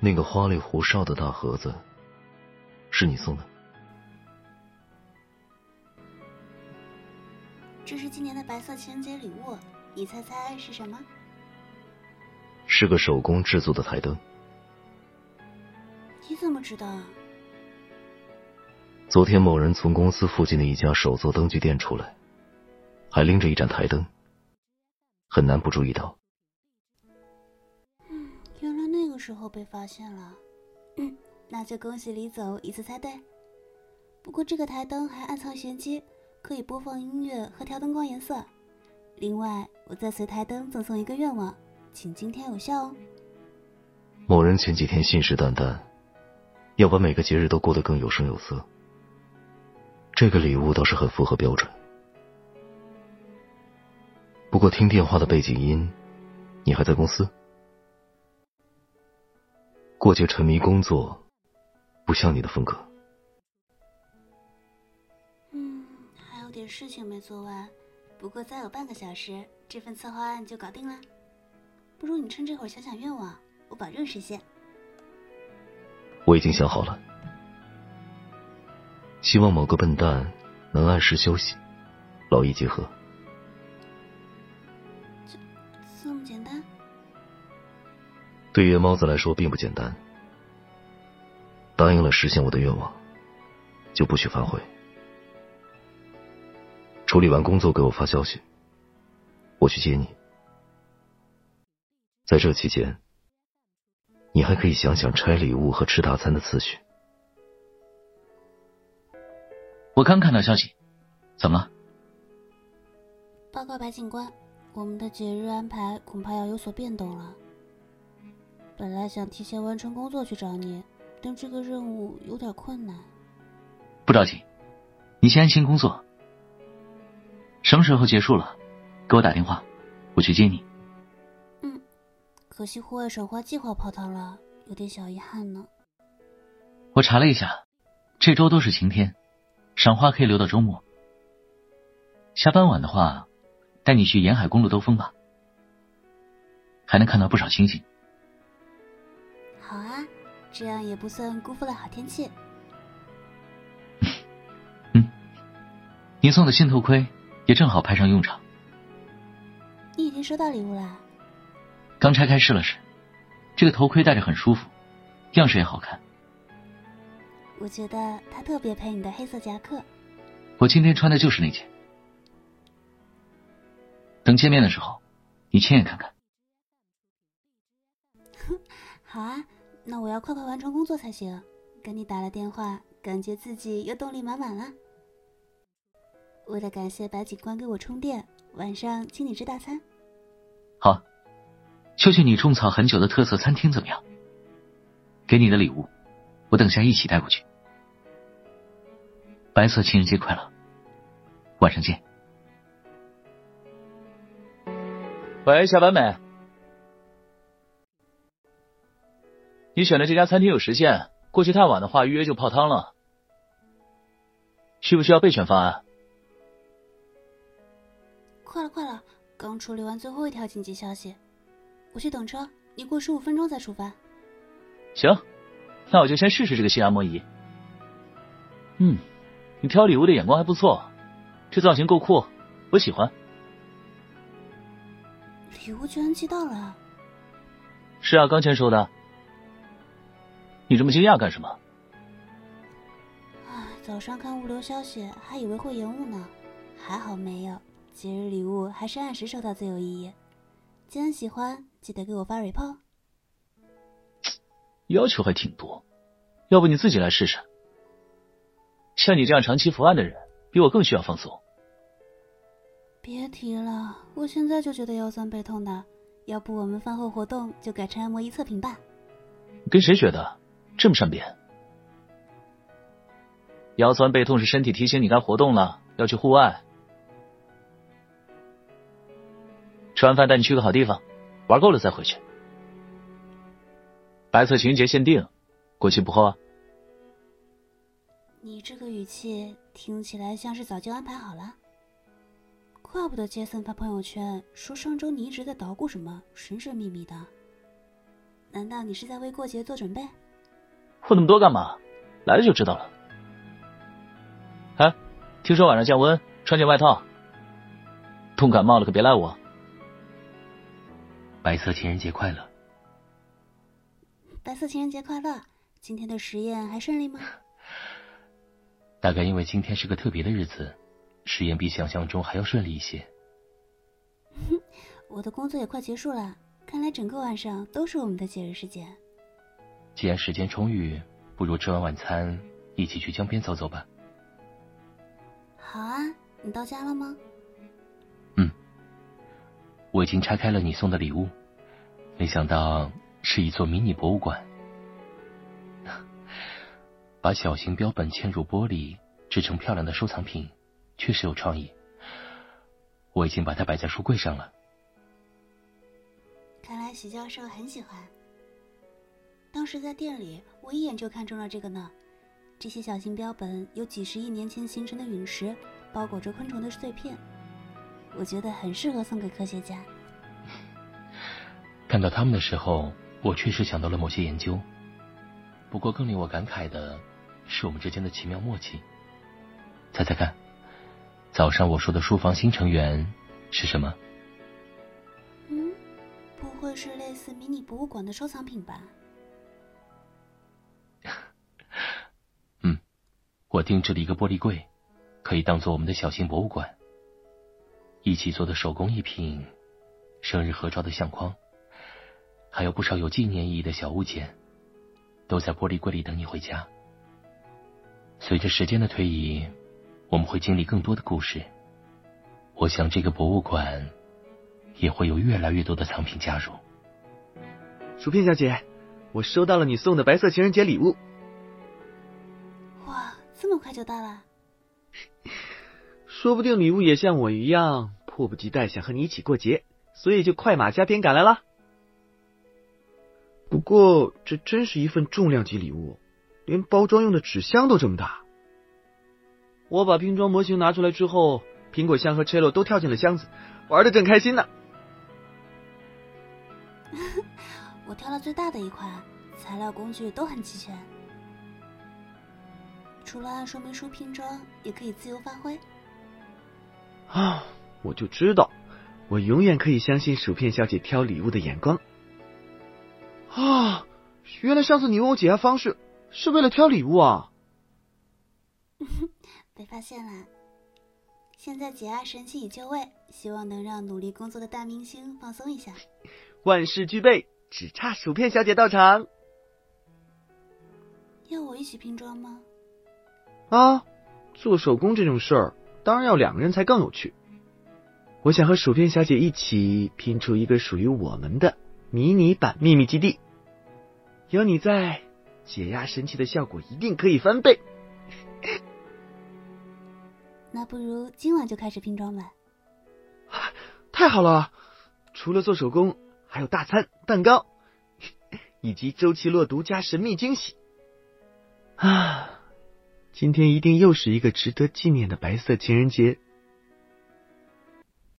那个花里胡哨的大盒子，是你送的？这是今年的白色情人节礼物，你猜猜是什么？是个手工制作的台灯。你怎么知道？昨天某人从公司附近的一家手作灯具店出来，还拎着一盏台灯，很难不注意到。时候被发现了。嗯，那就恭喜李总一次猜对。不过这个台灯还暗藏玄机，可以播放音乐和调灯光颜色。另外，我再随台灯赠送一个愿望，请今天有效哦。某人前几天信誓旦旦。要把每个节日都过得更有声有色，这个礼物倒是很符合标准。不过听电话的背景音，你还在公司？过节沉迷工作，不像你的风格。嗯，还有点事情没做完，不过再有半个小时，这份策划案就搞定了。不如你趁这会儿想想愿望，我保证实现。我已经想好了，希望某个笨蛋能按时休息，劳逸结合。对夜猫子来说并不简单。答应了实现我的愿望，就不许反悔。处理完工作给我发消息，我去接你。在这期间。你还可以想想拆礼物和吃大餐的次序。我刚看到消息，怎么了？报告白警官，我们的节日安排恐怕要有所变动了。本来想提前完成工作去找你，但这个任务有点困难。不着急，你先安心工作。什么时候结束了，给我打电话，我去接你。嗯可惜户外赏花计划泡汤了，有点小遗憾呢。我查了一下，这周都是晴天，赏花可以留到周末。下班晚的话，带你去沿海公路兜风吧，还能看到不少星星。这样也不算辜负了好天气。嗯，你送的新头盔也正好派上用场。你已经收到礼物了。刚拆开试了试，这个头盔戴着很舒服，样式也好看。我觉得它特别配你的黑色夹克。我今天穿的就是那件。等见面的时候，你亲眼看看。好啊，那我要快快完成工作才行。跟你打了电话，感觉自己又动力满满了。为了感谢白警官给我充电，晚上请你吃大餐。好。就去你种草很久的特色餐厅怎么样？给你的礼物，我等下一起带过去。白色情人节快乐，晚上见。喂，下班没？你选的这家餐厅有时限，过去太晚的话预约就泡汤了。需不需要备选方案？快了，快了，刚处理完最后一条紧急消息。我去等车，你过十五分钟再出发。行，那我就先试试这个新按摩仪。嗯，你挑礼物的眼光还不错，这造型够酷，我喜欢。礼物居然寄到了？是啊，刚签收的。你这么惊讶干什么？唉，早上看物流消息还以为会延误呢，还好没有。节日礼物还是按时收到最有意义。既然喜欢。记得给我发 report。要求还挺多，要不你自己来试试？像你这样长期伏案的人，比我更需要放松。别提了，我现在就觉得腰酸背痛的。要不我们饭后活动就改成按摩仪测评吧？跟谁学的？这么善变？腰酸背痛是身体提醒你该活动了，要去户外。吃完饭带你去个好地方。玩够了再回去。白色情人节限定，过期不候啊！你这个语气听起来像是早就安排好了。怪不得杰森发朋友圈说上周你一直在捣鼓什么神神秘秘的。难道你是在为过节做准备？问那么多干嘛？来了就知道了。哎，听说晚上降温，穿件外套。冻感冒了可别赖我。白色情人节快乐！白色情人节快乐！今天的实验还顺利吗？大概因为今天是个特别的日子，实验比想象中还要顺利一些。我的工作也快结束了，看来整个晚上都是我们的节日时间。既然时间充裕，不如吃完晚餐一起去江边走走吧。好啊，你到家了吗？嗯，我已经拆开了你送的礼物，没想到是一座迷你博物馆。把小型标本嵌入玻璃，制成漂亮的收藏品，确实有创意。我已经把它摆在书柜上了。看来徐教授很喜欢。当时在店里，我一眼就看中了这个呢。这些小型标本有几十亿年前形成的陨石，包裹着昆虫的碎片，我觉得很适合送给科学家。看到他们的时候，我确实想到了某些研究。不过更令我感慨的是我们之间的奇妙默契。猜猜看，早上我说的书房新成员是什么？嗯，不会是类似迷你博物馆的收藏品吧？我定制了一个玻璃柜，可以当做我们的小型博物馆。一起做的手工艺品，生日合照的相框，还有不少有纪念意义的小物件。都在玻璃柜里等你回家。随着时间的推移，我们会经历更多的故事。我想这个博物馆也会有越来越多的藏品加入。薯片小姐，我收到了你送的白色情人节礼物。哇，这么快就到了！说不定礼物也像我一样，迫不及待想和你一起过节，所以就快马加鞭赶来了。不过，这真是一份重量级礼物，连包装用的纸箱都这么大。我把拼装模型拿出来之后，苹果香和 Cello 都跳进了箱子，玩的正开心呢。我挑了最大的一款，材料工具都很齐全，除了按说明书拼装，也可以自由发挥。啊，我就知道，我永远可以相信薯片小姐挑礼物的眼光。啊！原来上次你问我解压方式是为了挑礼物啊！被发现了。现在解压神器已就位，希望能让努力工作的大明星放松一下。万事俱备，只差薯片小姐到场。要我一起拼装吗？啊！做手工这种事儿，当然要两个人才更有趣。我想和薯片小姐一起拼出一个属于我们的迷你版秘密基地。有你在，解压神器的效果一定可以翻倍。那不如今晚就开始拼装吧。太好了！除了做手工，还有大餐、蛋糕，以及周奇洛独家神秘惊喜。啊，今天一定又是一个值得纪念的白色情人节。